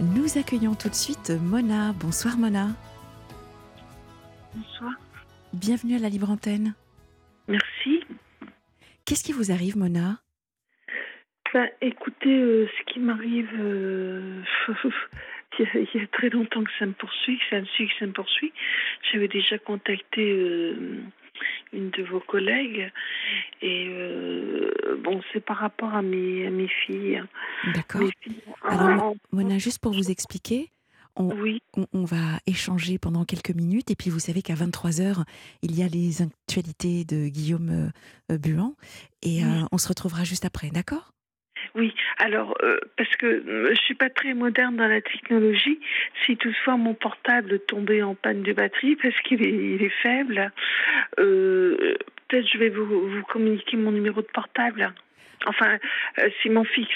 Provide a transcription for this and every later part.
Nous accueillons tout de suite Mona. Bonsoir Mona. Bonsoir. Bienvenue à la Libre Antenne. Merci. Qu'est-ce qui vous arrive Mona? Ben, écoutez, euh, ce qui m'arrive, euh, il, y a, il y a très longtemps que ça me poursuit, que ça me suit, que ça me poursuit. J'avais déjà contacté euh, une de vos collègues. Et euh, bon, c'est par rapport à mes, à mes filles. D'accord. Filles Alors, Mona, juste pour vous expliquer, on, oui, on- on va échanger pendant quelques minutes. Et puis vous savez qu'à 23h, il y a les actualités de Guillaume euh, Buan. Et euh, on se retrouvera juste après, d'accord? Oui. Alors, euh, parce que euh, je suis pas très moderne dans la technologie, si toutefois mon portable tombait en panne de batterie parce qu'il est, il est faible, euh, peut-être je vais vous, vous communiquer mon numéro de portable. Enfin, euh, si mon fixe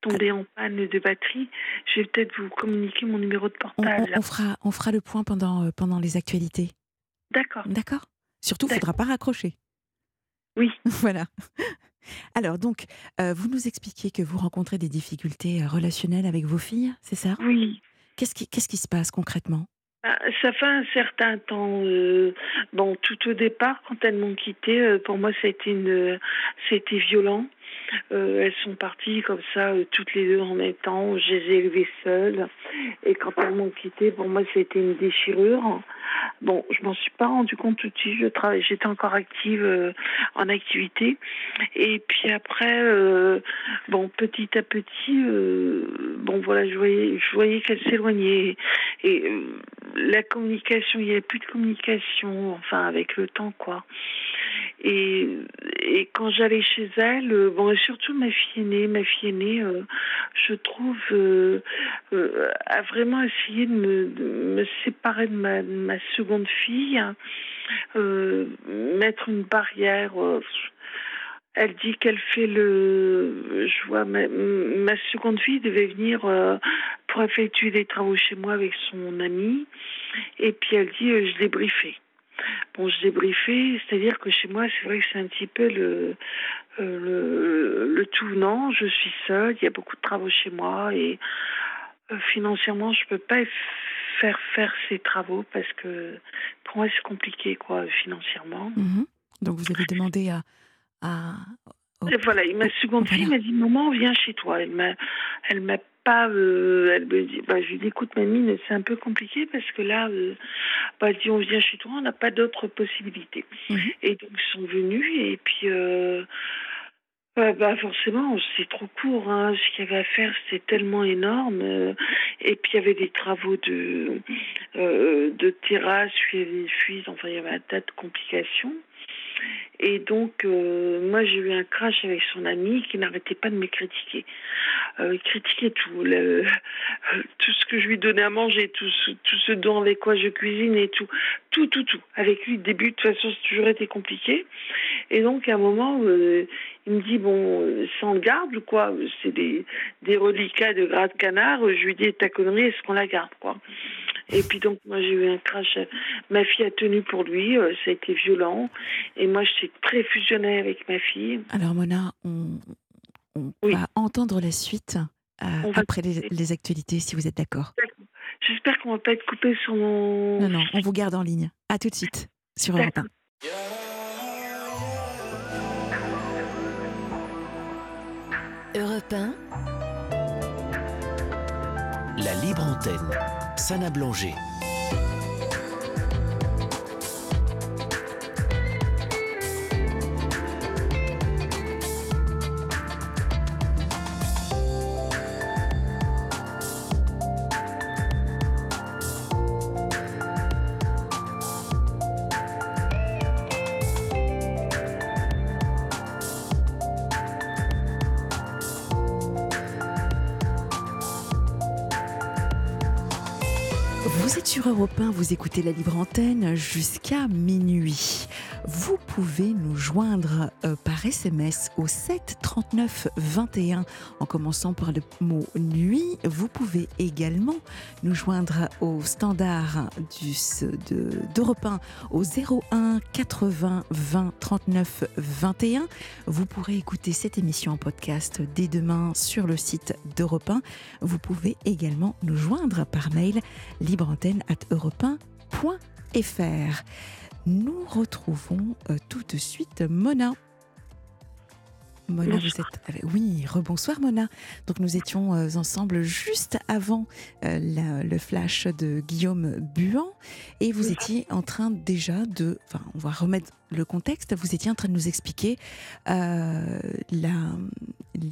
tombait en panne de batterie, je vais peut-être vous communiquer mon numéro de on, on- portable. on fera, on fera le point pendant, euh, pendant les actualités, D'accord. d'accord? Surtout, il ne faudra pas raccrocher. Oui. Voilà. Alors, donc, euh, vous nous expliquiez que vous rencontrez des difficultés euh, relationnelles avec vos filles, c'est ça? Oui. Qu'est-ce qui, qu'est-ce qui se passe concrètement? Ah, Ça fait un certain temps. euh, bon, tout au départ, quand elles m'ont quitté, euh, pour moi, ça a été une, c'était violent. Euh, elles sont parties comme ça, euh, toutes les deux en même temps. Je les ai élevées seules. Et quand elles m'ont quitté, pour moi, c'était une déchirure. Bon, je m'en suis pas rendu compte tout de suite. J'étais encore active euh, en activité. Et puis après, bon, petit à petit, bon, voilà, je voyais, je voyais qu'elles s'éloignaient. Et la communication, il n'y avait plus de communication, enfin, avec le temps, quoi. Et, et quand j'allais chez elle, euh, bon, surtout ma fille aînée, ma fille aînée, euh, je trouve, euh, euh, a vraiment essayé de me, séparer de ma, de ma seconde fille, hein, mettre une barrière. elle dit qu'elle fait le. Je vois, ma, ma seconde fille devait venir pour effectuer des travaux chez moi avec son amie. Et puis elle dit je l'ai briefé. Bon, je briefé, c'est-à-dire que chez moi, c'est vrai que c'est un petit peu le, euh, le, le tout. Non, je suis seule, il y a beaucoup de travaux chez moi et euh, financièrement, je peux pas faire faire ces travaux parce que pour moi, c'est compliqué, quoi, financièrement. Mhm. Donc, vous avez demandé à. à au- voilà, et ma seconde Voilà. fille m'a dit Maman, viens chez toi. Elle m'a, elle m'a pas. euh, elle me dit bah, Je lui dis Écoute, mamie, c'est un peu compliqué parce que là, euh, bah, dit On vient chez toi, on n'a pas d'autres possibilités. Et donc, ils sont venus et puis. Euh, bah forcément, c'est trop court. Hein. Ce qu'il y avait à faire, c'était tellement énorme. et puis il y avait des travaux de euh, de terrasse, puis il y avait des fuites. Enfin, il y avait un tas de complications. Et donc, euh, moi, j'ai eu un crash avec son ami qui n'arrêtait pas de me critiquer. Euh, il critiquait tout. Le, tout ce que je lui donnais à manger, tout ce, tout ce dont avec quoi je cuisine et tout. Tout, tout, tout. Avec lui, début, de toute façon, c'est toujours été compliqué. Et donc, à un moment, euh, il me dit, bon, euh, sans le garde ou quoi? C'est des, des reliquats de gras de canard. Je lui dis, ta connerie, est-ce qu'on la garde, quoi? Et puis donc moi j'ai eu un crash. Ma fille a tenu pour lui, euh, ça a été violent. Et moi j'étais très fusionnée avec ma fille. Alors, Mona, on, on Oui. va entendre la suite euh, après les actualités, si vous êtes d'accord. J'espère qu'on va pas être coupé sur mon. Non, non, on vous garde en ligne. À tout de suite sur Europe 1. Europe 1, La libre antenne. Sana Blanger. Êtes sur Europe 1, vous écoutez la libre antenne jusqu'à minuit. Vous pouvez nous joindre euh, par SMS au 7 39 21 en commençant par le mot nuit. Vous pouvez également nous joindre au standard du, de, d'Europe 1 au 01 80 20 39 21. Vous pourrez écouter cette émission en podcast dès demain sur le site d'Europe 1. Vous pouvez également nous joindre par mail libreantenne at europe 1.fr. Nous retrouvons euh, tout de suite Mona. Mona, vous êtes avec... Oui, rebonsoir Mona. Donc nous étions euh, ensemble juste avant euh, la- le flash de Guillaume Buan et vous étiez en train déjà de... Enfin, on va remettre le contexte. Vous étiez en train de nous expliquer euh, la,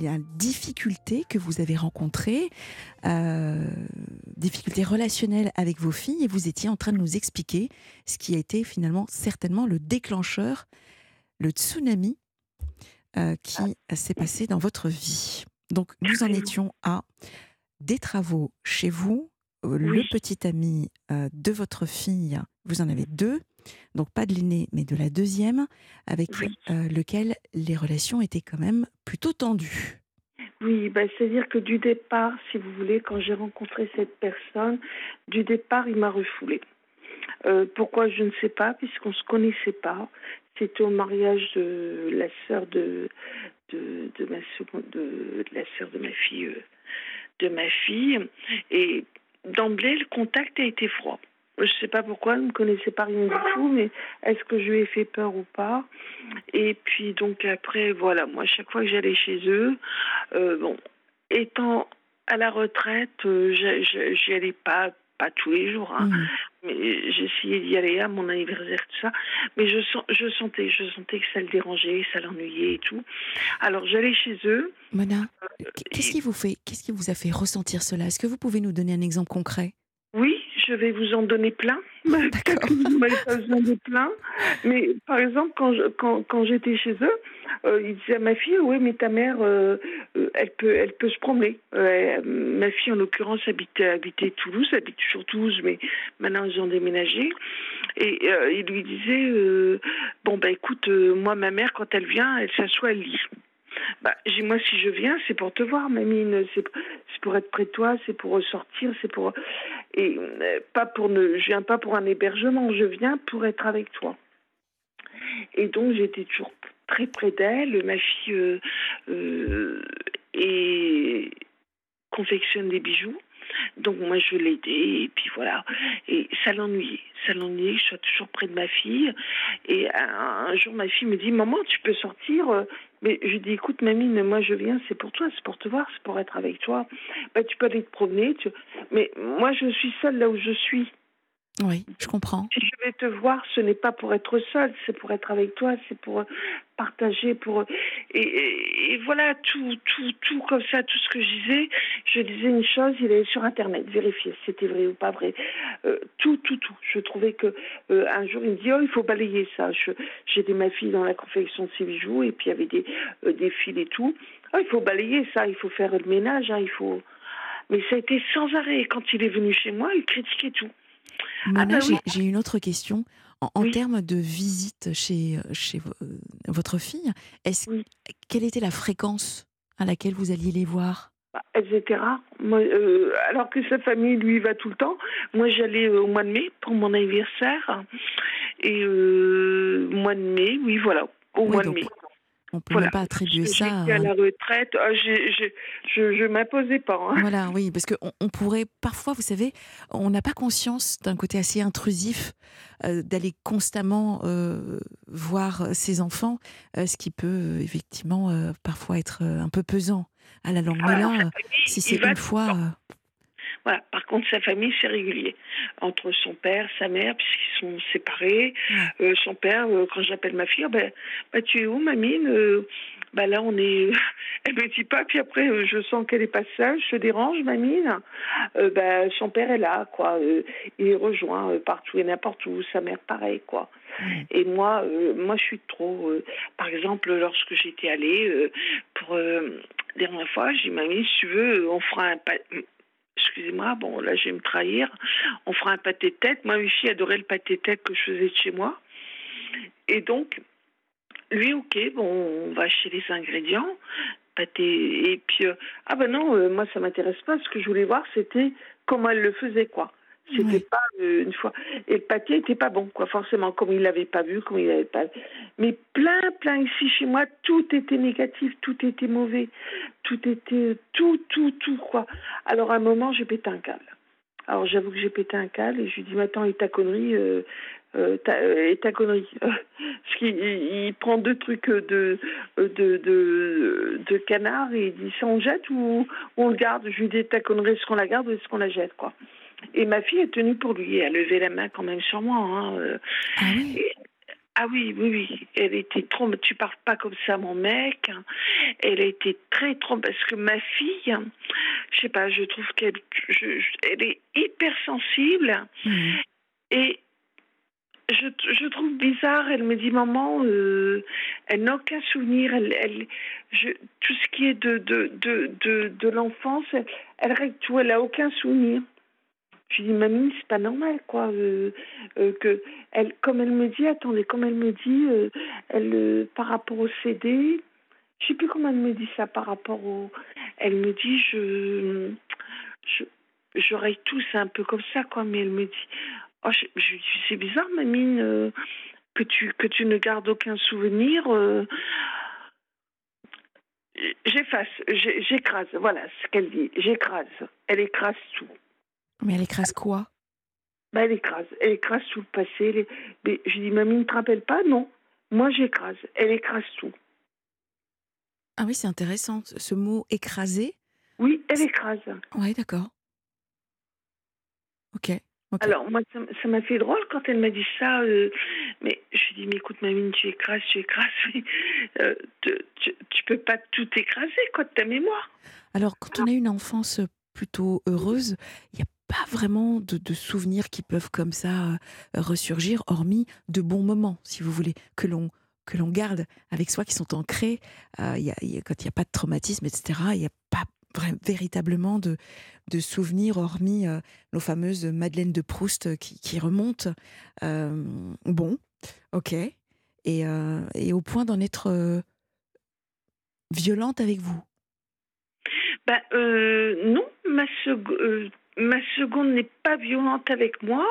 la difficulté que vous avez rencontrée, euh, difficulté relationnelle avec vos filles et vous étiez en train de nous expliquer ce qui a été finalement certainement le déclencheur, le tsunami euh, qui s'est passé dans votre vie. Donc, nous en étions à des travaux chez vous, euh, le petit ami euh, de votre fille, vous en avez deux, donc pas de l'aîné, mais de la deuxième, avec Oui. euh, lequel les relations étaient quand même plutôt tendues. Oui, ben, c'est-à-dire que du départ, si vous voulez, quand j'ai rencontré cette personne, du départ, il m'a refoulé. Euh, pourquoi je ne sais pas, puisqu'on ne se connaissait pas. C'était au mariage de la sœur de, ma seconde, de, la sœur de ma fille, euh, de ma fille, et d'emblée le contact a été froid. Je ne sais pas pourquoi, elle ne me connaissait pas rien du tout, mais est-ce que je lui ai fait peur ou pas? Et puis donc après, voilà, moi chaque fois que j'allais chez eux, euh, bon, étant à la retraite, euh, j'y allais pas, pas tous les jours, hein, Mhm. mais j'essayais d'y aller à mon anniversaire, tout ça. Mais je, sens, je sentais, je sentais que ça le dérangeait, ça l'ennuyait et tout. Alors j'allais chez eux. Mona, qu'est-ce qui vous fait, qu'est-ce qui vous a fait ressentir cela? Est-ce que vous pouvez nous donner un exemple concret? Je vais vous en donner plein. Que vous m'avez pas besoin de plein. Mais par exemple, quand je- quand, quand j'étais chez eux, euh, ils disaient à ma fille, oui, mais ta mère, euh, euh, elle peut elle peut se promener. Euh, ma fille, en l'occurrence, habitait, habitait Toulouse, habite toujours Toulouse, mais maintenant ils ont déménagé. Et euh, il lui disait, euh, bon, bah écoute, moi, ma mère, quand elle vient, elle s'assoit, elle lit. Bah, moi si je viens, c'est pour te voir, mamine, c'est pour être près de toi, c'est pour ressortir, c'est pour et euh, pas pour ne, je viens pas pour un hébergement, je viens pour être avec toi. Et donc j'étais toujours très près d'elle. Ma fille euh, euh, et confectionne des bijoux. Donc moi je l'aidais et puis voilà. Et ça l'ennuyait, ça l'ennuyait que je sois toujours près de ma fille. Et un, un jour ma fille me dit maman tu peux sortir. euh, Mais je dis écoute mamie, moi je viens, c'est pour toi, c'est pour te voir, c'est pour être avec toi. Bah, tu peux aller te promener. Tu... Mais moi je suis seule là où je suis. Oui, je comprends. Si je vais te voir, ce n'est pas pour être seule, c'est pour être avec toi, c'est pour partager, pour et, voilà tout, tout, tout comme ça, tout ce que je disais. Je disais une chose, il est sur internet, vérifier si c'était vrai ou pas vrai. Euh, tout, tout, tout. Je trouvais que euh, un jour il me dit oh il faut balayer ça. Je- J'aidais ma fille dans la confection de ses bijoux et puis il y avait des euh, des fils et tout. Oh, il faut balayer ça, il faut faire le ménage, hein, il faut. Mais ça a été sans arrêt. Quand il est venu chez moi, il critiquait tout. Mona, oui. j'ai une autre question. En, en Oui. termes de visite chez, euh, chez euh, votre fille, est-ce Oui. quelle était la fréquence à laquelle vous alliez les voir? Bah, Elles étaient rares. Moi, euh, alors que sa famille, lui, va tout le temps. Moi, j'allais euh, au mois de mai pour mon anniversaire. Et euh, mois de mai, oui, voilà, au Oui, mois de mai. On peut Voilà. même pas attribuer J'étais ça. à à- la retraite. J'ai- je je m'imposais pas. hein. Voilà, oui, parce qu'on on pourrait parfois, vous savez, on n'a pas conscience d'un côté assez intrusif euh, d'aller constamment euh, voir ses enfants, euh, ce qui peut euh, effectivement euh, parfois être euh, un peu pesant à la longue. Mais là, euh, si c'est une fois, euh, Voilà. Par contre, sa famille, c'est régulier. Entre son père, sa mère, puisqu'ils sont séparés. Euh, son père, euh, quand j'appelle ma fille, Ah ben, bah, tu es où, mamine Euh, bah, Là, on est. Elle me dit pas, puis après, euh, je sens qu'elle est pas seule. Je te dérange, mamine euh, bah, Son père est là, quoi. Euh, il est rejoint partout et n'importe où. Sa mère, pareil, quoi. Et moi, moi, je suis trop. par exemple, lorsque j'étais allée pour dernière fois, j'ai dit mamie, si tu veux, on fera un pa- Excusez-moi, bon là je vais me trahir. On fera un pâté de tête. Moi, mes filles adoraient le pâté de tête que je faisais de chez moi. Et donc, lui, ok, bon, on va acheter les ingrédients, pâté, et puis, euh, ah ben non, euh, moi ça m'intéresse pas, ce que je voulais voir, c'était comment elle le faisait, quoi. C'était pas euh, une fois. Et le pâté était pas bon, quoi, forcément, comme il l'avait pas vu, comme il l'avait pas. Mais plein, plein ici chez moi, tout était négatif, tout était mauvais, tout était, tout, tout, tout, quoi. Alors à un moment, j'ai pété un câble. Alors j'avoue que j'ai pété un câble et je lui dis, mais attends, et ta connerie, euh, euh, ta, euh, et ta connerie? Parce qu'il il- il prend deux trucs de, de, de, de canard et il dit, ça on jette ou, ou on le garde? Je lui dis, ta connerie, est-ce qu'on la garde ou est-ce qu'on la jette, quoi? Et ma fille est tenue pour lui. Elle a levé la main quand même sur moi. Hein. euh. Ah oui Et- ah oui, oui, oui. Elle était trop. Tu parles pas comme ça, mon mec. Elle a été très trop. Parce que ma fille, je sais pas, je trouve qu'elle, je- je- elle est hyper sensible Mhm. et je, je trouve bizarre. Elle me dit, maman, euh, elle n'a aucun souvenir. Elle, elle, je, tout ce qui est de de de de, de l'enfance, elle, elle règle tout. Elle a aucun souvenir. Je lui dis, mamie, c'est pas normal, quoi. euh, euh, que elle, comme elle me dit, attendez, comme elle me dit, euh, elle, par rapport au CD, je sais plus comment elle me dit ça par rapport au. Elle me dit, je, je, tout, c'est un peu comme ça, quoi. Mais elle me dit, oh, je, je c'est bizarre, mamie, que tu que tu ne gardes aucun souvenir. J'efface, j'écrase, voilà ce qu'elle dit, j'écrase. Elle écrase tout. Mais elle écrase quoi? Bah, elle écrase. Elle écrase tout le passé. Mais je dis, mamie, ne te rappelle pas? Non. Moi, j'écrase. Elle écrase tout. Ah oui, c'est intéressant. Ce mot écraser. Oui, elle écrase. Ouais, d'accord. Ok. ok. Alors, moi, ça m'a fait drôle quand elle m'a dit ça. euh, mais je lui dis, mais écoute, mamie, tu écrases, tu écrases. mais, euh, te- tu, tu peux pas tout écraser, quoi, de ta mémoire. Alors, quand on a une enfance plutôt heureuse, il n'y a pas vraiment de, souvenirs qui peuvent comme ça euh, ressurgir, hormis de bons moments, si vous voulez, que l'on que l'on garde avec soi, qui sont ancrés. Euh, y a- quand il n'y a pas de traumatisme, etc., il n'y a pas véritablement de, de souvenirs, hormis euh, nos fameuses Madeleine de Proust qui, qui remontent. Euh, bon, ok. Et, euh, et au point d'en être euh, violente avec vous? Euh, non, ma, sec- euh, ma seconde n'est pas violente avec moi,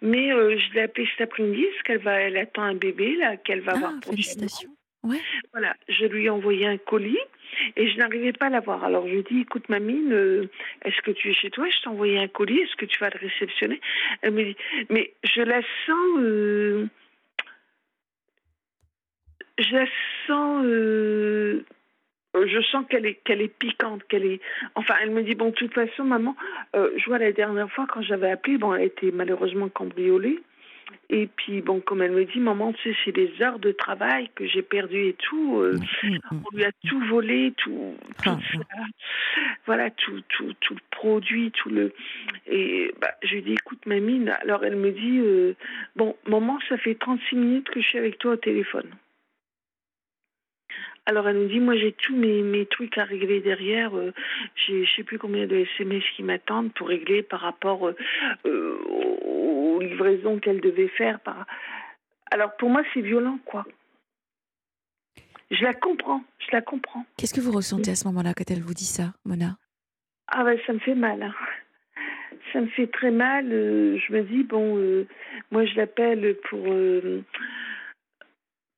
mais euh, je l'ai appelée cet après-midi parce qu'elle va, elle attend un bébé là qu'elle va avoir Ah, prochainement. félicitations. Ouais. Voilà, je lui ai envoyé un colis et je n'arrivais pas à l'avoir. Alors je lui ai dit, écoute mamie, euh, est-ce que tu es chez toi? Je t'ai envoyé un colis, est-ce que tu vas le réceptionner? Elle me dit, mais je la sens, euh, je la sens, euh, je sens qu'elle est, qu'elle est piquante, qu'elle est. Enfin, elle me dit bon, de toute façon, maman, euh, je vois la dernière fois quand j'avais appelé, bon, elle était malheureusement cambriolée. Et puis, bon, comme elle me dit, maman, tu sais, c'est des heures de travail que j'ai perdues et tout. euh, Mm, mm. on lui a tout volé, tout, tout Ah, ça. Voilà, tout, tout, tout le produit, tout le. Et bah, je lui dis, écoute, mamie, alors elle me dit, euh, bon, maman, ça fait 36 minutes que je suis avec toi au téléphone. Alors elle me dit, moi j'ai tous mes, mes trucs à régler derrière. euh, j'ai je sais plus combien de SMS qui m'attendent pour régler par rapport euh, euh, aux, livraisons qu'elle devait faire. Par... Alors pour moi c'est violent quoi. Je la comprends, je la comprends. Qu'est-ce que vous ressentez à ce moment-là quand elle vous dit ça, Mona? Ah ben ça me fait mal. hein. Ça me fait très mal. euh, je me dis, bon, euh, moi je l'appelle pour... euh,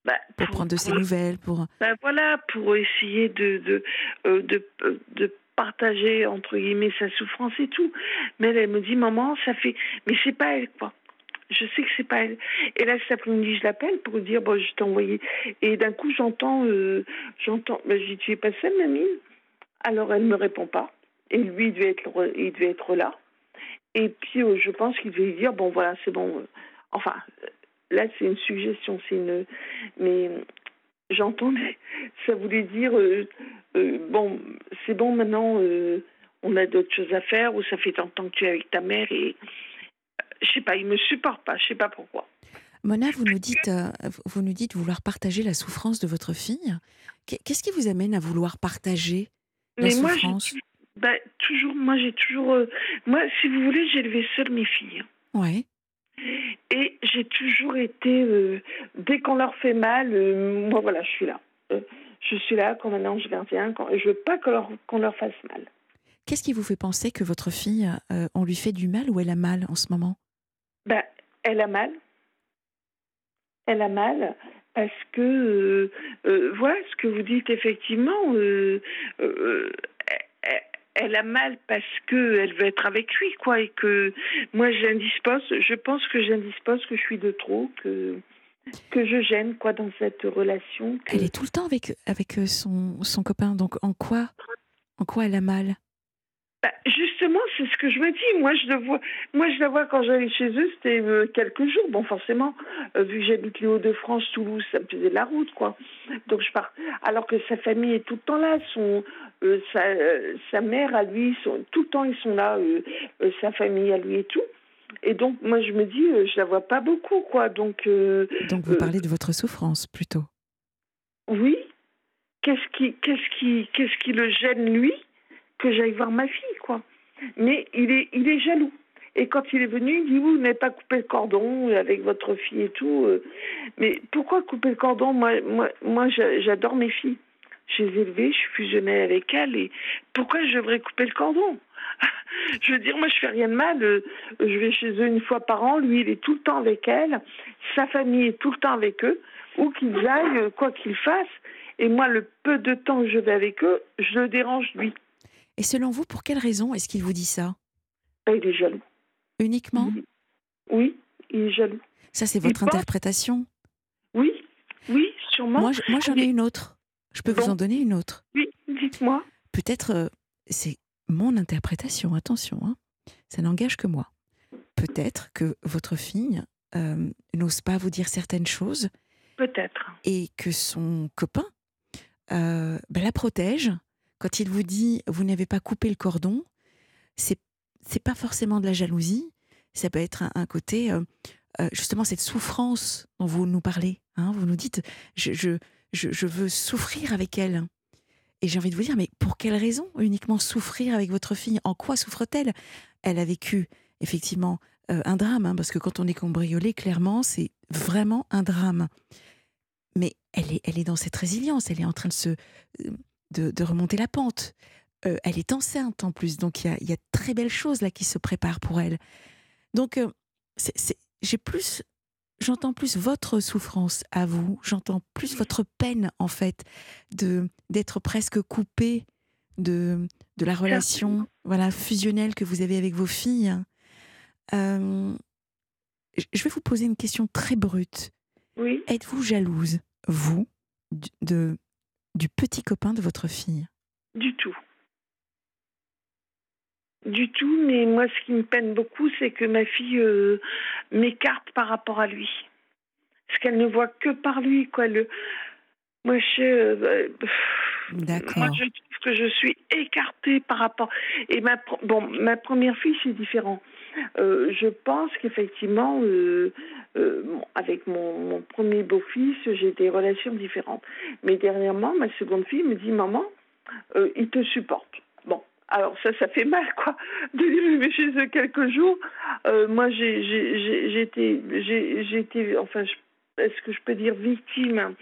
bah, Pour prendre de ses nouvelles, pour... Ben voilà, pour essayer de de, euh, de euh, de partager entre guillemets sa souffrance et tout. Mais elle, elle me dit maman, ça fait, mais c'est pas elle quoi. Je sais que c'est pas elle. Et là cet après-midi, je l'appelle pour dire bon, je t'ai envoyé. Et d'un coup, j'entends, euh, j'entends. Ben, je dis tu es pas seule, mamie? Alors elle me répond pas. Et lui, il devait être, il devait être là. Et puis euh, je pense qu'il devait lui dire bon voilà, c'est bon. euh, Enfin, là c'est une suggestion, c'est une, mais j'entendais, ça voulait dire, euh, euh, bon, c'est bon maintenant, euh, on a d'autres choses à faire, ou ça fait tant de temps que tu es avec ta mère, et je sais pas, il me supporte pas, je sais pas pourquoi. Mona, vous nous dites, vous nous dites vouloir partager la souffrance de votre fille. Qu'est- Qu'est-ce qui vous amène à vouloir partager la Mais moi, souffrance? bah, toujours, moi j'ai toujours, moi, si vous voulez, j'ai élevé seule mes filles. Ouais. Et j'ai toujours été, euh, dès qu'on leur fait mal, euh, moi voilà, je suis là. Euh, je suis là comme un ange gardien. Quand, je veux pas qu'on leur, fasse mal. Qu'est-ce qui vous fait penser que votre fille, euh, on lui fait du mal ou elle a mal en ce moment? Ben, elle a mal. Elle a mal parce que, voilà ce que vous dites effectivement, elle, a mal parce que elle veut être avec lui, quoi, et que moi j'indispose, je pense que j'indispose que je suis de trop, que je gêne, quoi, dans cette relation. Elle est tout le temps avec, avec euh, son, son copain, donc en quoi, en quoi elle a mal? Bah, justement, c'est ce que je me dis. Moi, je le vois. Moi, je la vois quand j'allais chez eux, c'était euh, quelques jours. Bon, forcément, euh, vu que j'habite les Hauts-de-France, Toulouse, ça me faisait de la route, quoi. Donc je pars. Alors que sa famille est tout le temps là. Son, euh, sa, sa mère à lui, son- tout le temps ils sont là. sa famille à lui et tout. Et donc, moi, je me dis, je la vois pas beaucoup, quoi. Donc, Donc vous parlez de votre souffrance plutôt? oui. Qu'est-ce qui, qu'est-ce qui, qu'est-ce qui le gêne lui? Que j'aille voir ma fille, quoi. Mais il est, il est jaloux. Et quand il est venu, il dit vous n'avez pas coupé le cordon avec votre fille et tout. euh. Mais pourquoi couper le cordon? Moi, moi, moi, j'a- j'adore mes filles. Je les ai élevées, je suis fusionnée avec elles. Et pourquoi je devrais couper le cordon? Je veux dire, moi, je fais rien de mal. euh, Je vais chez eux une fois par an. Lui, il est tout le temps avec elles. Sa famille est tout le temps avec eux. Où qu'ils aillent, quoi qu'ils fassent. Et moi, le peu de temps que je vais avec eux, je le dérange lui. Et selon vous, pour quelle raison est-ce qu'il vous dit ça? Ben, il est jaloux. Uniquement? Oui, il est jaloux. Ça, c'est votre pense- interprétation? Oui, oui, sûrement. Moi, je- moi, j'en ai une autre. Je peux vous en donner une autre. Oui, dites-moi. Peut-être, euh, c'est mon interprétation, attention, hein. ça n'engage que moi. Peut-être que votre fille euh, n'ose pas vous dire certaines choses Peut-être. et que son copain euh, ben, la protège. Quand il vous dit vous n'avez pas coupé le cordon, c'est c'est pas forcément de la jalousie. Ça peut être un, côté euh, euh, justement cette souffrance dont vous nous parlez. hein. vous nous dites je, je, je, je veux souffrir avec elle. Et j'ai envie de vous dire mais pour quelle raison uniquement souffrir avec votre fille? En quoi souffre-t-elle? Elle a vécu effectivement euh, un drame hein, parce que quand on est cambriolé, clairement c'est vraiment un drame mais elle est, elle est dans cette résilience, elle est en train de se de, de remonter la pente. Euh, elle est enceinte en plus, donc il y a, il y a de très belles choses là qui se préparent pour elle. Donc euh, j'ai plus, j'entends plus votre souffrance à vous, j'entends plus votre peine en fait de d'être presque coupée de de la relation voilà fusionnelle que vous avez avec vos filles. Euh, je- vais vous poser une question très brute. Oui. Êtes-vous jalouse, vous, de, du petit copain de votre fille? Du tout. Du tout, mais moi, ce qui me peine beaucoup, c'est que ma fille euh, m'écarte par rapport à lui. Parce qu'elle ne voit que par lui, quoi. Le... Moi, je sais, euh, euh, moi, je trouve que je suis écartée par rapport. Et ma, pro- bon, ma première fille, c'est différent. Euh, je pense qu'effectivement, euh, euh, avec mon, premier beau-fils, j'ai des relations différentes. Mais dernièrement, ma seconde fille me dit Maman, il te supporte. Bon, alors ça, ça fait mal, quoi. De vais chez eux quelques jours. Moi, été, enfin, est-ce que je peux dire victime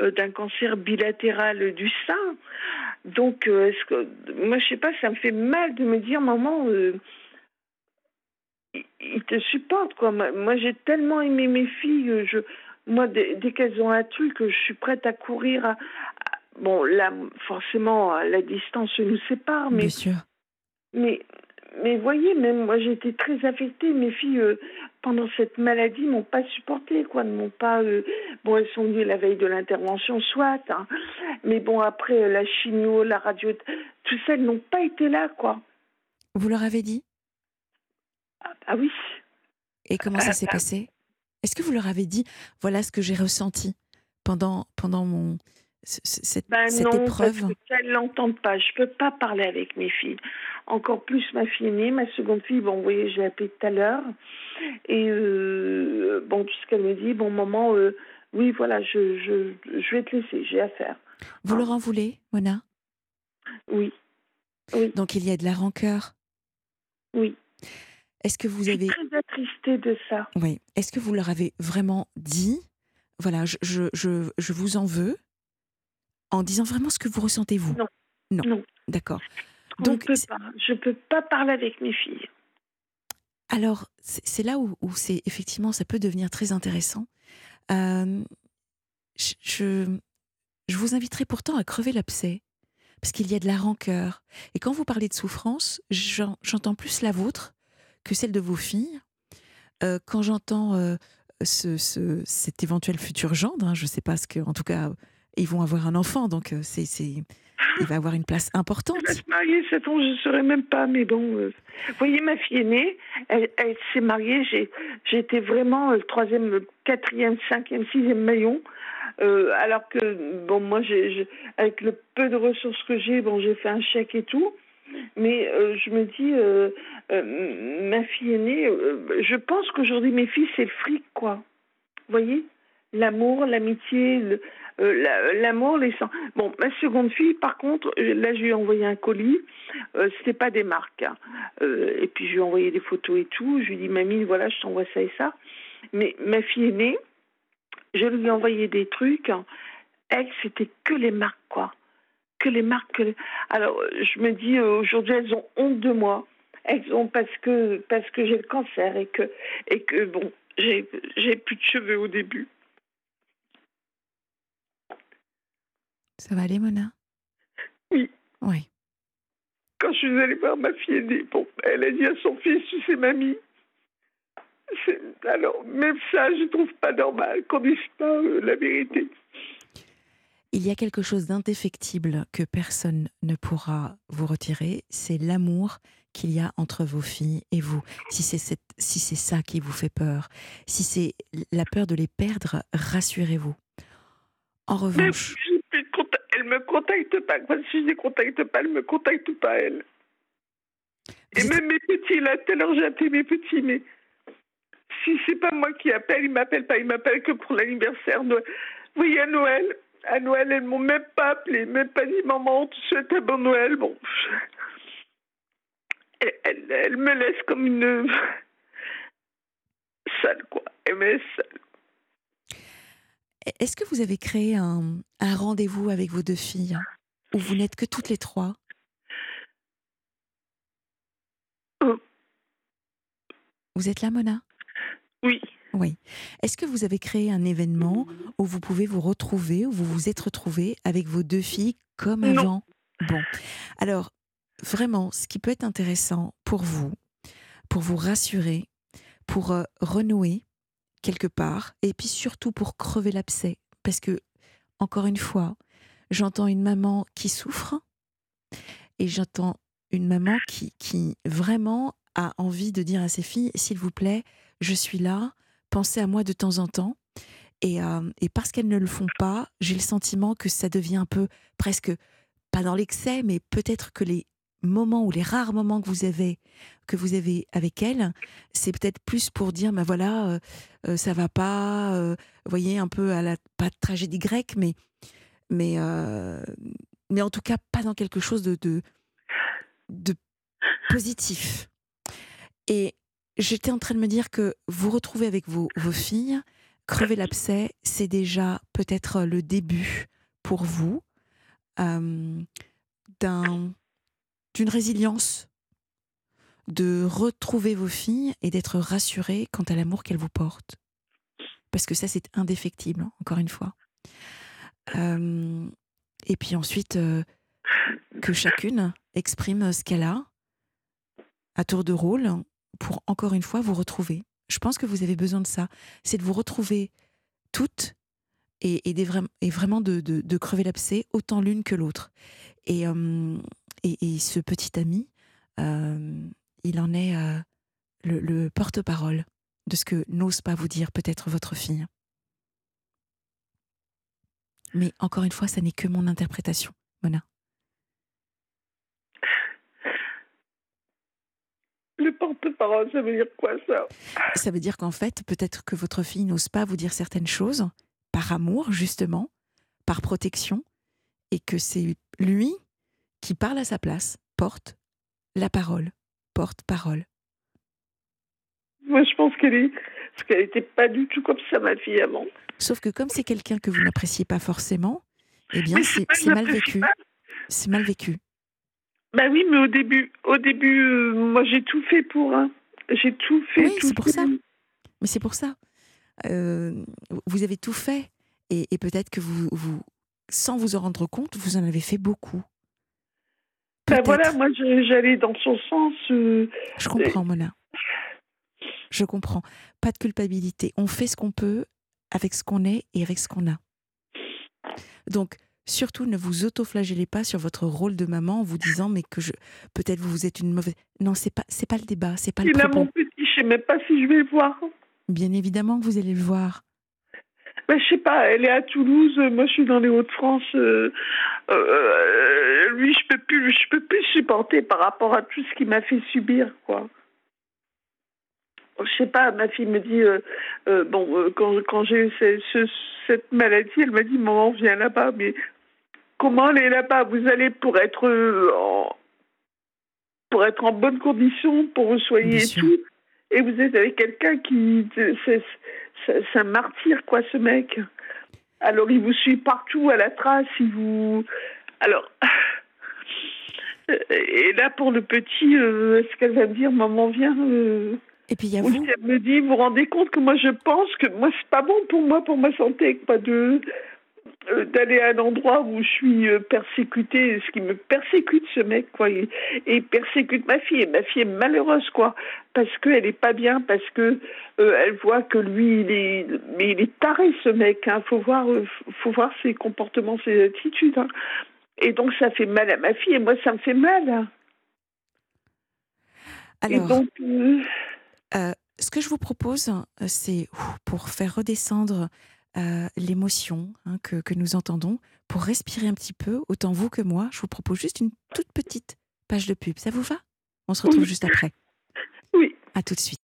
euh, d'un cancer bilatéral du sein Donc, moi, je sais pas, ça me fait mal de me dire Maman, euh, il- il te supporte, quoi. Moi, j'ai tellement aimé mes filles, je, moi, dès, dès qu'elles ont un truc, je suis prête à courir. À, à- bon, là, forcément, la distance nous sépare, mais Bien sûr. mais, mais voyez, même moi j'ai été très affectée. Mes filles, euh, pendant cette maladie, m'ont pas supporté, quoi, ne m'ont pas. euh, bon, elles sont venues la veille de l'intervention, soit, hein. mais bon, après la chimio, la radio, tout ça, elles n'ont pas été là, quoi. Vous leur avez dit? Ah, ah oui. Et comment ça s'est passé? Est-ce que vous leur avez dit voilà ce que j'ai ressenti pendant, pendant mon, ce- ce- cette, Ben cette non, épreuve? parce que elles l'entendent pas. Je peux pas parler avec mes filles. Encore plus ma fille aînée, ma seconde fille. Bon, vous voyez, j'ai appelé tout à l'heure. Et euh, bon, tout ce qu'elle me dit, bon, maman, euh, oui, voilà, je, je, je vais te laisser, j'ai affaire. Vous leur en voulez, Mona? Oui, oui, Donc il y a de la rancœur? oui. Est-ce que vous Je avez, suis très attristée de ça. oui, est-ce que vous leur avez vraiment dit, voilà, je, je, je, je vous en veux, en disant vraiment ce que vous ressentez vous? Non. Non. Non. D'accord. On Donc, ne peut pas. Je peux pas parler avec mes filles. Alors, c'est là où, où c'est effectivement, ça peut devenir très intéressant. Euh, je, je, je vous inviterai pourtant à crever l'abcès, parce qu'il y a de la rancœur. Et quand vous parlez de souffrance, j'en- j'entends plus la vôtre que celle de vos filles. Euh, quand j'entends euh, ce, ce- cet éventuel futur gendre, hein, je ne sais pas ce que, en tout cas, ils vont avoir un enfant, donc euh, c'est, il va avoir une place importante. Va se je ne saurais même pas, mais bon. Vous voyez, ma fille aînée, elle, elle s'est mariée, j'ai, j'étais vraiment le troisième, le quatrième, cinquième, sixième maillon. Alors que, bon, moi, j'ai- avec le peu de ressources que j'ai, bon, j'ai fait un chèque et tout. Mais euh, je me dis, euh, euh, ma fille aînée, je pense qu'aujourd'hui, mes filles, c'est fric, quoi. Vous voyez? L'amour, l'amitié, l'amour, les sangs. Bon, ma seconde fille, par contre, là, je lui ai envoyé un colis. C'était pas des marques. hein. Et puis, je lui ai envoyé des photos et tout. Je lui ai dit, mamie, voilà, je t'envoie ça et ça. Mais ma fille aînée, je lui ai envoyé des trucs. Elle, c'était que les marques, quoi. Que les marques. que les- Alors, je me dis, euh, aujourd'hui, elles ont honte de moi. Elles ont parce que parce que j'ai le cancer et que et que bon, j'ai j'ai plus de cheveux au début. Ça va aller, Mona? Oui. Oui. Quand je suis allée voir ma fille aînée, bon, elle a dit à son fils, tu sais, mamie. Alors, même ça, je trouve pas normal qu'on dise pas euh, la vérité. Il y a quelque chose d'indéfectible que personne ne pourra vous retirer, c'est l'amour qu'il y a entre vos filles et vous. Si c'est cette- si c'est ça qui vous fait peur, si c'est la peur de les perdre, rassurez-vous. En revanche, contact. Elle me contacte pas. Si je les contacte pas, elle me contacte pas, elle. Et êtes- même mes petits, là, tout à l'heure, j'ai appelé mes petits, mais si c'est pas moi qui appelle, ils m'appellent pas. Ils m'appellent que pour l'anniversaire. de- Oui, à Noël. À Noël, elles m'ont même pas appelé, même pas dit maman, on te souhaite un bon Noël? Bon. Elle, elle, elle me laisse comme une. sale, quoi. Elle me laisse sale. est-ce que vous avez créé un, un rendez-vous avec vos deux filles où vous n'êtes que toutes les trois? Euh. Vous êtes là, Mona? Oui. Oui. Est-ce que vous avez créé un événement où vous pouvez vous retrouver, où vous vous êtes retrouvés avec vos deux filles comme Non. avant? Bon. Alors, vraiment, ce qui peut être intéressant pour vous, pour vous rassurer, pour euh, renouer quelque part, et puis surtout pour crever l'abcès, parce que, encore une fois, j'entends une maman qui souffre, et j'entends une maman qui, qui vraiment a envie de dire à ses filles, s'il vous plaît, je suis là, pensez à moi de temps en temps. Et, euh, et parce qu'elles ne le font pas, j'ai le sentiment que ça devient un peu presque, pas dans l'excès, mais peut-être que les moments ou les rares moments que vous avez, que vous avez avec elles, c'est peut-être plus pour dire, ben voilà, euh, euh, ça va pas, euh, voyez, un peu à la, pas de tragédie grecque, mais, mais, euh, mais en tout cas pas dans quelque chose de, de, de positif. Et j'étais en train de me dire que vous retrouver avec vos, vos filles, crever l'abcès, c'est déjà peut-être le début pour vous euh, d'un- d'une résilience, de retrouver vos filles et d'être rassuré quant à l'amour qu'elles vous portent. Parce que ça, c'est indéfectible, hein, encore une fois. Euh, et puis ensuite, euh, que chacune exprime ce qu'elle a à tour de rôle pour encore une fois vous retrouver. Je pense que vous avez besoin de ça. C'est de vous retrouver toutes et, et, vraiment de, crever l'abcès autant l'une que l'autre. Et, euh, et ce petit ami, euh, il en est euh, le, le porte-parole de ce que n'ose pas vous dire peut-être votre fille. Mais encore une fois, ça n'est que mon interprétation, Mona. Le porte-parole, ça veut dire quoi, ça? Ça veut dire qu'en fait, peut-être que votre fille n'ose pas vous dire certaines choses, par amour, justement, par protection, et que c'est lui qui parle à sa place, porte la parole, porte parole. Moi, je pense qu'elle est, parce qu'elle n'était pas du tout comme ça, ma fille, avant. Sauf que comme c'est quelqu'un que vous n'appréciez pas forcément, eh bien, c'est mal vécu. C'est mal vécu. Bah oui, mais au début, au début, euh, moi, j'ai tout fait pour. Hein. J'ai tout fait. Oui, c'est pour ça. Mais c'est pour ça. Euh, vous avez tout fait. Et, peut-être que vous, vous, sans vous en rendre compte, vous en avez fait beaucoup. Ben voilà, moi j'allais dans son sens. Euh, je comprends, Mona. Je comprends. Pas de culpabilité. On fait ce qu'on peut avec ce qu'on est et avec ce qu'on a. Donc, surtout, ne vous autoflagellez pas sur votre rôle de maman en vous disant mais que je peut-être vous êtes une mauvaise. Non, c'est pas c'est pas le débat, c'est pas le propos. mon petit, je sais même pas si je vais le voir. Bien évidemment que vous allez le voir. Ben, je sais pas, elle est à Toulouse, moi je suis dans les Hauts-de-France. Euh, euh, lui, je peux plus, je peux plus supporter par rapport à tout ce qu'il m'a fait subir, quoi. Je sais pas, ma fille me dit, euh, bon, quand, quand j'ai eu cette maladie, elle m'a dit, maman, viens là-bas, mais comment aller là-bas Vous allez pour être en, pour être en bonne condition, pour vous soigner et tout et vous êtes avec quelqu'un qui. C'est un martyr, quoi, ce mec. Alors, il vous suit partout à la trace, il vous. Alors. Et là, pour le petit, euh, est-ce qu'elle va me dire, maman, viens euh, Et puis, il y a vous. Elle me dit, vous vous rendez compte que moi, je pense que moi, c'est pas bon pour moi, pour ma santé, pas de euh, d'aller à un endroit où je suis euh, persécutée, ce qui me persécute ce mec, quoi, et, et, persécute ma fille. Et ma fille est malheureuse, quoi, parce qu'elle est pas bien, parce que euh, elle voit que lui, il est, mais il est taré, ce mec. Hein. Faut voir, faut voir ses comportements, ses attitudes. Hein. Et donc ça fait mal à ma fille, et moi ça me fait mal. Alors, donc, ce que je vous propose, c'est pour faire redescendre euh, l'émotion hein, que, que, nous entendons, pour respirer un petit peu, autant vous que moi, je vous propose juste une toute petite page de pub. Ça vous va? On se retrouve juste après. Oui. À tout de suite.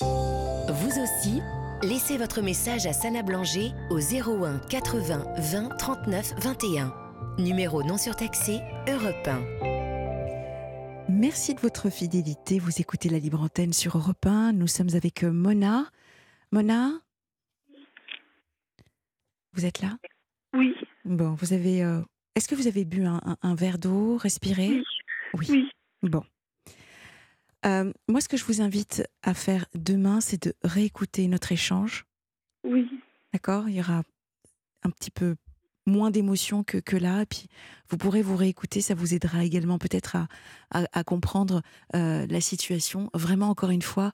Vous aussi, laissez votre message à Sana Blanger au 01 80 20 39 21. Numéro non surtaxé, Europe 1. Merci de votre fidélité. Vous écoutez la Libre Antenne sur Europe 1. Nous sommes avec Mona. Mona, vous êtes là? Oui. Bon, vous avez. Euh, est-ce que vous avez bu un, verre d'eau, respiré? Oui. oui. Bon. Euh, moi, ce que je vous invite à faire demain, c'est de réécouter notre échange. Oui. D'accord? Il y aura un petit peu moins d'émotion que, que là. Puis vous pourrez vous réécouter, ça vous aidera également peut-être à, à, comprendre euh, la situation. Vraiment, encore une fois,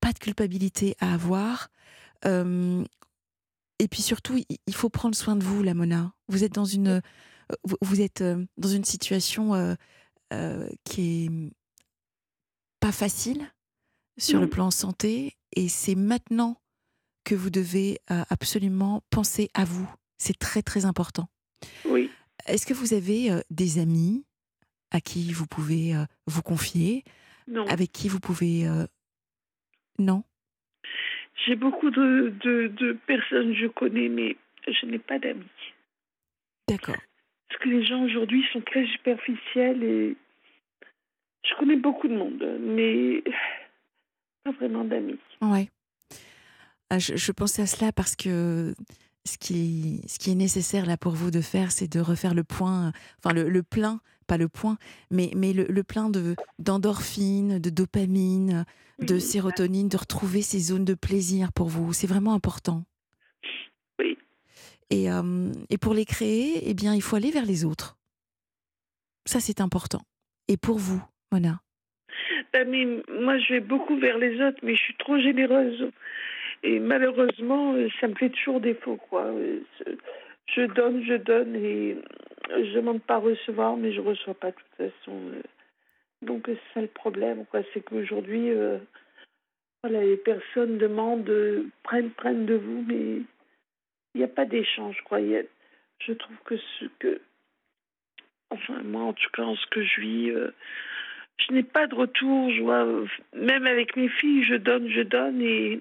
pas de culpabilité à avoir. Et puis surtout, il faut prendre soin de vous, la Mona. Vous êtes dans une, euh, vous êtes euh, dans une situation euh, qui est pas facile sur le plan santé, et c'est maintenant que vous devez absolument penser à vous. C'est très très important. Oui. Est-ce que vous avez des amis à qui vous pouvez vous confier? Non. Avec qui vous pouvez non? J'ai beaucoup de, de, de, personnes que je connais, mais je n'ai pas d'amis. D'accord. Parce que les gens aujourd'hui sont très superficiels et je connais beaucoup de monde, mais pas vraiment d'amis. Ouais. Ah, je, je, pensais à cela parce que ce qui, ce qui est nécessaire là pour vous de faire, c'est de refaire le point, enfin le, le plein, pas le point, mais, mais le, le plein de, d'endorphine, de dopamine, de sérotonine, de retrouver ces zones de plaisir pour vous. C'est vraiment important. Oui. Et, euh, et pour les créer, eh bien, il faut aller vers les autres. Ça, c'est important. Et pour vous, Mona? Ben, Moi, je vais beaucoup vers les autres, mais je suis trop généreuse. Et malheureusement, ça me fait toujours défaut. Quoi. Je donne, je donne, et je demande pas à recevoir, mais je reçois pas de toute façon. Donc c'est ça le problème, quoi. C'est qu'aujourd'hui, euh, voilà, les personnes demandent, euh, prennent, prennent de vous, mais il n'y a pas d'échange, quoi. je trouve que ce que, enfin moi en tout cas, en ce que je vis, euh, je n'ai pas de retour. Je vois, même avec mes filles, je donne, je donne, et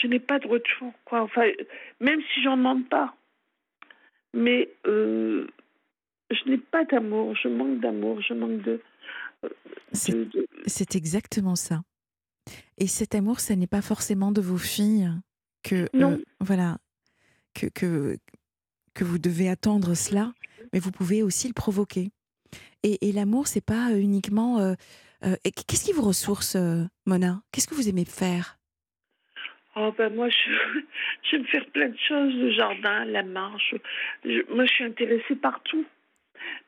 je n'ai pas de retour, quoi. Enfin, même si j'en demande pas, mais je n'ai pas d'amour. Je manque d'amour, je manque de c'est exactement ça. Et cet amour, ce n'est pas forcément de vos filles que, euh, Non. voilà, que, que, que vous devez attendre cela, mais vous pouvez aussi le provoquer. Et, et l'amour, c'est pas euh, uniquement. euh, euh, Qu'est-ce qui vous ressource, euh, Mona? Qu'est-ce que vous aimez faire? Oh ben moi, je, j'aime faire plein de choses, le jardin, la marche. Je- moi, je suis intéressée par tout.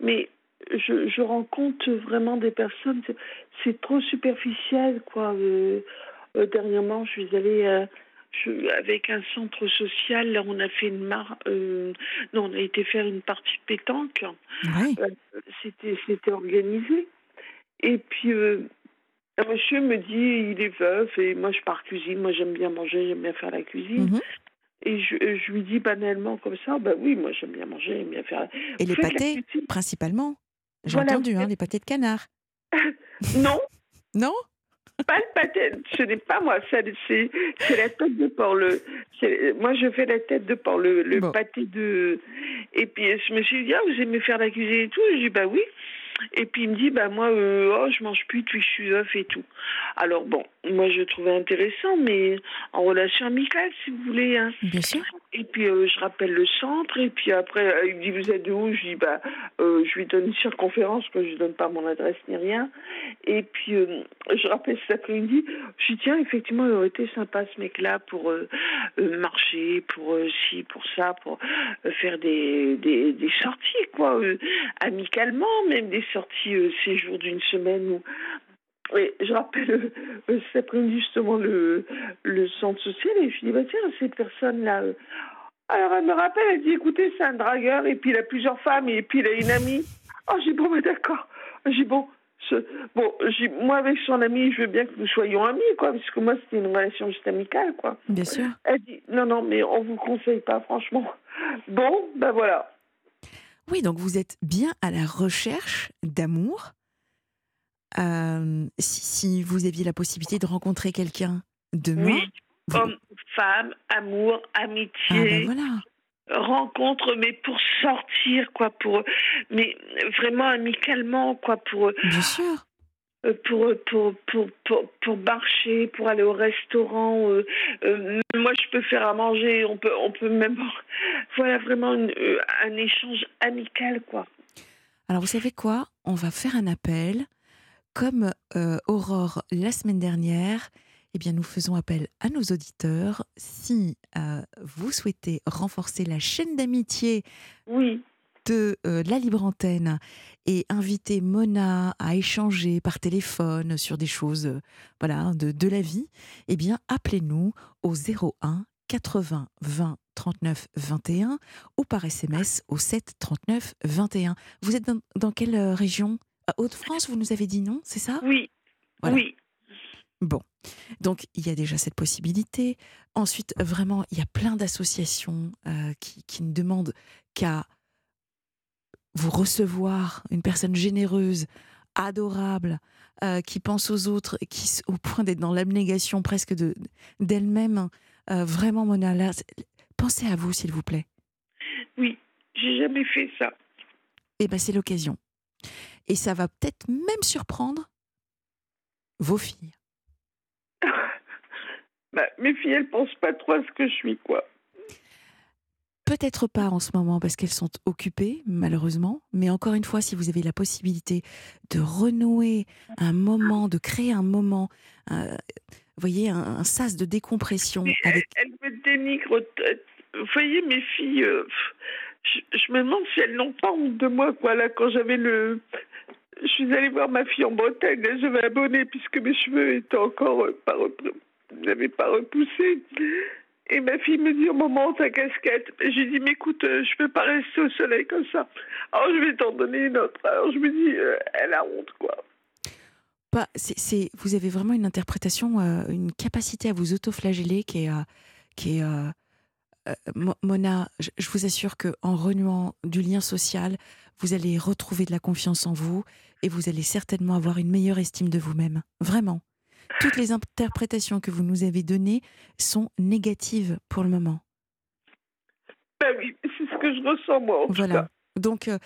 Mais je, je rencontre vraiment des personnes, c'est, c'est trop superficiel, quoi. Euh, euh, dernièrement, je suis allée euh, je- avec un centre social, là, on a fait une mar... euh, non, on a été faire une partie pétanque. Oui. Euh, c'était, c'était organisé. Et puis, euh, un monsieur me dit, il est veuf, et moi, je pars cuisine. Moi, j'aime bien manger, j'aime bien faire la cuisine. Mhm. Et je, euh, je lui dis banalement comme ça, bah oui, moi, j'aime bien manger, j'aime bien faire la Et les Vous pâtés, principalement. J'ai Voilà, entendu, hein, les pâtés de canard. Non, Non? Pas le pâté, ce n'est pas moi, ça, c'est, c'est la tête de porc. Le, moi, je fais la tête de porc, le, le Bon. pâté de... Et puis, je me suis dit, ah, vous aimez faire la cuisine et tout Je dis, bah oui. Et puis, il me dit, bah moi, euh, oh, je mange plus depuis que je suis veuf et tout. Alors, bon, moi, je trouvais intéressant, mais en relation amicale, si vous voulez. Hein. Bien sûr. Et puis, euh, je rappelle le centre. Et puis après, euh, il me dit, vous êtes de où? Je dis, bah, euh, je lui donne une circonférence, que je lui donne pas mon adresse ni rien. Et puis, je rappelle cet après-midi. Je dis, tiens, effectivement, il aurait été sympa ce mec-là pour marcher, pour ci, pour ça, pour faire des, des, des sorties, quoi, amicalement, même des sorties euh, séjour d'une semaine ou. Et je rappelle euh, euh, cet après-midi justement le, le centre social et je dis bah tiens cette personne là alors elle me rappelle elle dit écoutez c'est un dragueur et puis il a plusieurs femmes et puis il a une amie. Oh j'ai bon bah d'accord. J'ai bon ce- bon moi avec son ami je veux bien que nous soyons amis quoi parce que moi c'était une relation juste amicale quoi. Bien sûr. elle dit non non mais on vous conseille pas franchement. Bon ben voilà. Oui, donc vous êtes bien à la recherche d'amour. Euh, si, si vous aviez la possibilité de rencontrer quelqu'un demain, oui vous- homme femme amour ah ben amitié voilà. rencontre, mais pour sortir, quoi, pour, mais vraiment amicalement, quoi, pour, Bien sûr. euh, pour, pour, pour, pour, pour marcher, pour aller au restaurant. euh, euh, moi, je peux faire à manger, on peut, on peut même, voilà, vraiment une- euh, un échange amical, quoi. Alors vous savez quoi? On va faire un appel. Comme euh, Aurore la semaine dernière, eh bien nous faisons appel à nos auditeurs. Si euh, vous souhaitez renforcer la chaîne d'amitié Oui, de euh, la libre antenne et inviter Mona à échanger par téléphone sur des choses euh, voilà, de, de la vie, eh bien appelez-nous au 01 80 20 39 21 ou par SMS au 7 39 21. Vous êtes dans, dans quelle euh, région? À Haute-France, vous nous avez dit non, c'est ça? Oui, Voilà. oui. Bon, donc il y a déjà cette possibilité. Ensuite, vraiment, il y a plein d'associations euh, qui, qui ne demandent qu'à vous recevoir, une personne généreuse, adorable, euh, qui pense aux autres, qui au point d'être dans l'abnégation presque de d'elle-même. Euh, vraiment, Mona, là, pensez à vous, s'il vous plaît. Oui, j'ai jamais fait ça. Eh ben, c'est l'occasion. Et ça va peut-être même surprendre vos filles. Bah, mes filles, elles pensent pas trop à ce que je suis, quoi. Peut-être pas en ce moment parce qu'elles sont occupées, malheureusement. Mais encore une fois, si vous avez la possibilité de renouer un moment, de créer un moment, euh, voyez, un, un sas de décompression avec. elles me dénigrent. euh, Vous voyez, mes filles, euh, je, je me demande si elles n'ont pas honte de moi, quoi. Là, quand j'avais le. Je suis allée voir ma fille en Bretagne, là, j'avais abonné puisque mes cheveux euh, n'avaient pas repoussé. Et ma fille me dit au moment ta casquette. Et J'ai dit, mais écoute, euh, je peux pas rester au soleil comme ça. Alors je vais t'en donner une autre. Alors je me dis, euh, elle a honte, quoi. Pas, vous avez vraiment une interprétation, une capacité à vous autoflageller qui est. qui est Mona, je, vous assure que en renouant du lien social, vous allez retrouver de la confiance en vous et vous allez certainement avoir une meilleure estime de vous-même. Vraiment. Toutes les interprétations que vous nous avez données sont négatives pour le moment. Ben oui, c'est ce que je ressens, moi, en tout Voilà. cas. Donc, euh,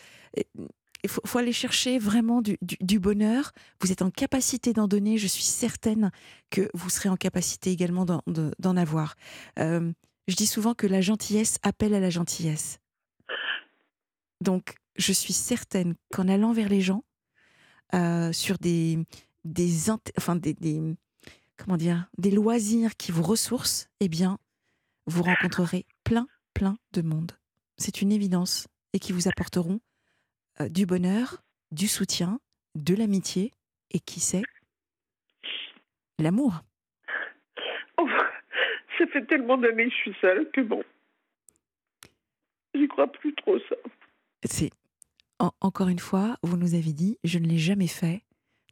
il faut, aller chercher vraiment du, bonheur. Vous êtes en capacité d'en donner. Je suis certaine que vous serez en capacité également d'en avoir. Euh, je dis souvent que la gentillesse appelle à la gentillesse. Donc, je suis certaine qu'en allant vers les gens, euh, sur des, des, des loisirs qui vous ressourcent, eh bien, vous rencontrerez plein, plein de monde. C'est une évidence et qui vous apporteront euh, du bonheur, du soutien, de l'amitié et qui sait, l'amour. Ça fait tellement d'années que je suis seule que bon, j'y crois plus trop ça. C'est encore une fois, vous nous avez dit, je ne l'ai jamais fait,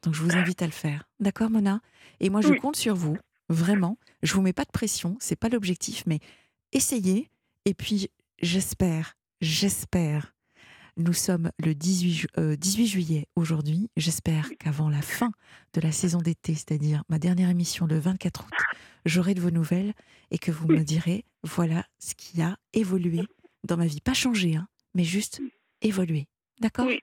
donc je vous invite à le faire. D'accord, Mona? Et moi, je compte sur vous, vraiment. Je vous mets pas de pression, c'est pas l'objectif, mais essayez. Et puis, j'espère, j'espère. Nous sommes le 18, euh, juillet aujourd'hui. J'espère qu'avant la fin de la saison d'été, c'est-à-dire ma dernière émission le 24 août, j'aurai de vos nouvelles et que vous me direz voilà ce qui a évolué dans ma vie. Pas changé, hein, mais juste évolué. D'accord? Oui.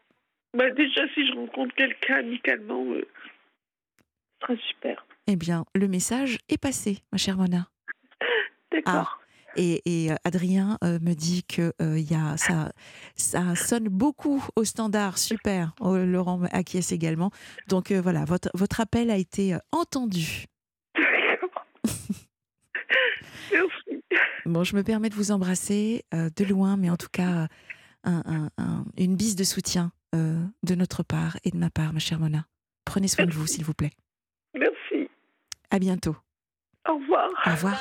Bah déjà, si je rencontre quelqu'un amicalement, euh, ce sera super. Eh bien, le message est passé, ma chère Mona. D'accord. Ah, et, euh, Adrien euh, me dit que y a, ça, ça sonne beaucoup au standard. Super. Oh, Laurent acquiesce également. Donc voilà, votre, votre appel a été entendu. Merci. Bon, je me permets de vous embrasser de loin, mais en tout cas, une bise de soutien euh, de notre part et de ma part, ma chère Mona. Prenez soin de vous, s'il vous plaît. Merci. À bientôt. Au revoir. Au revoir.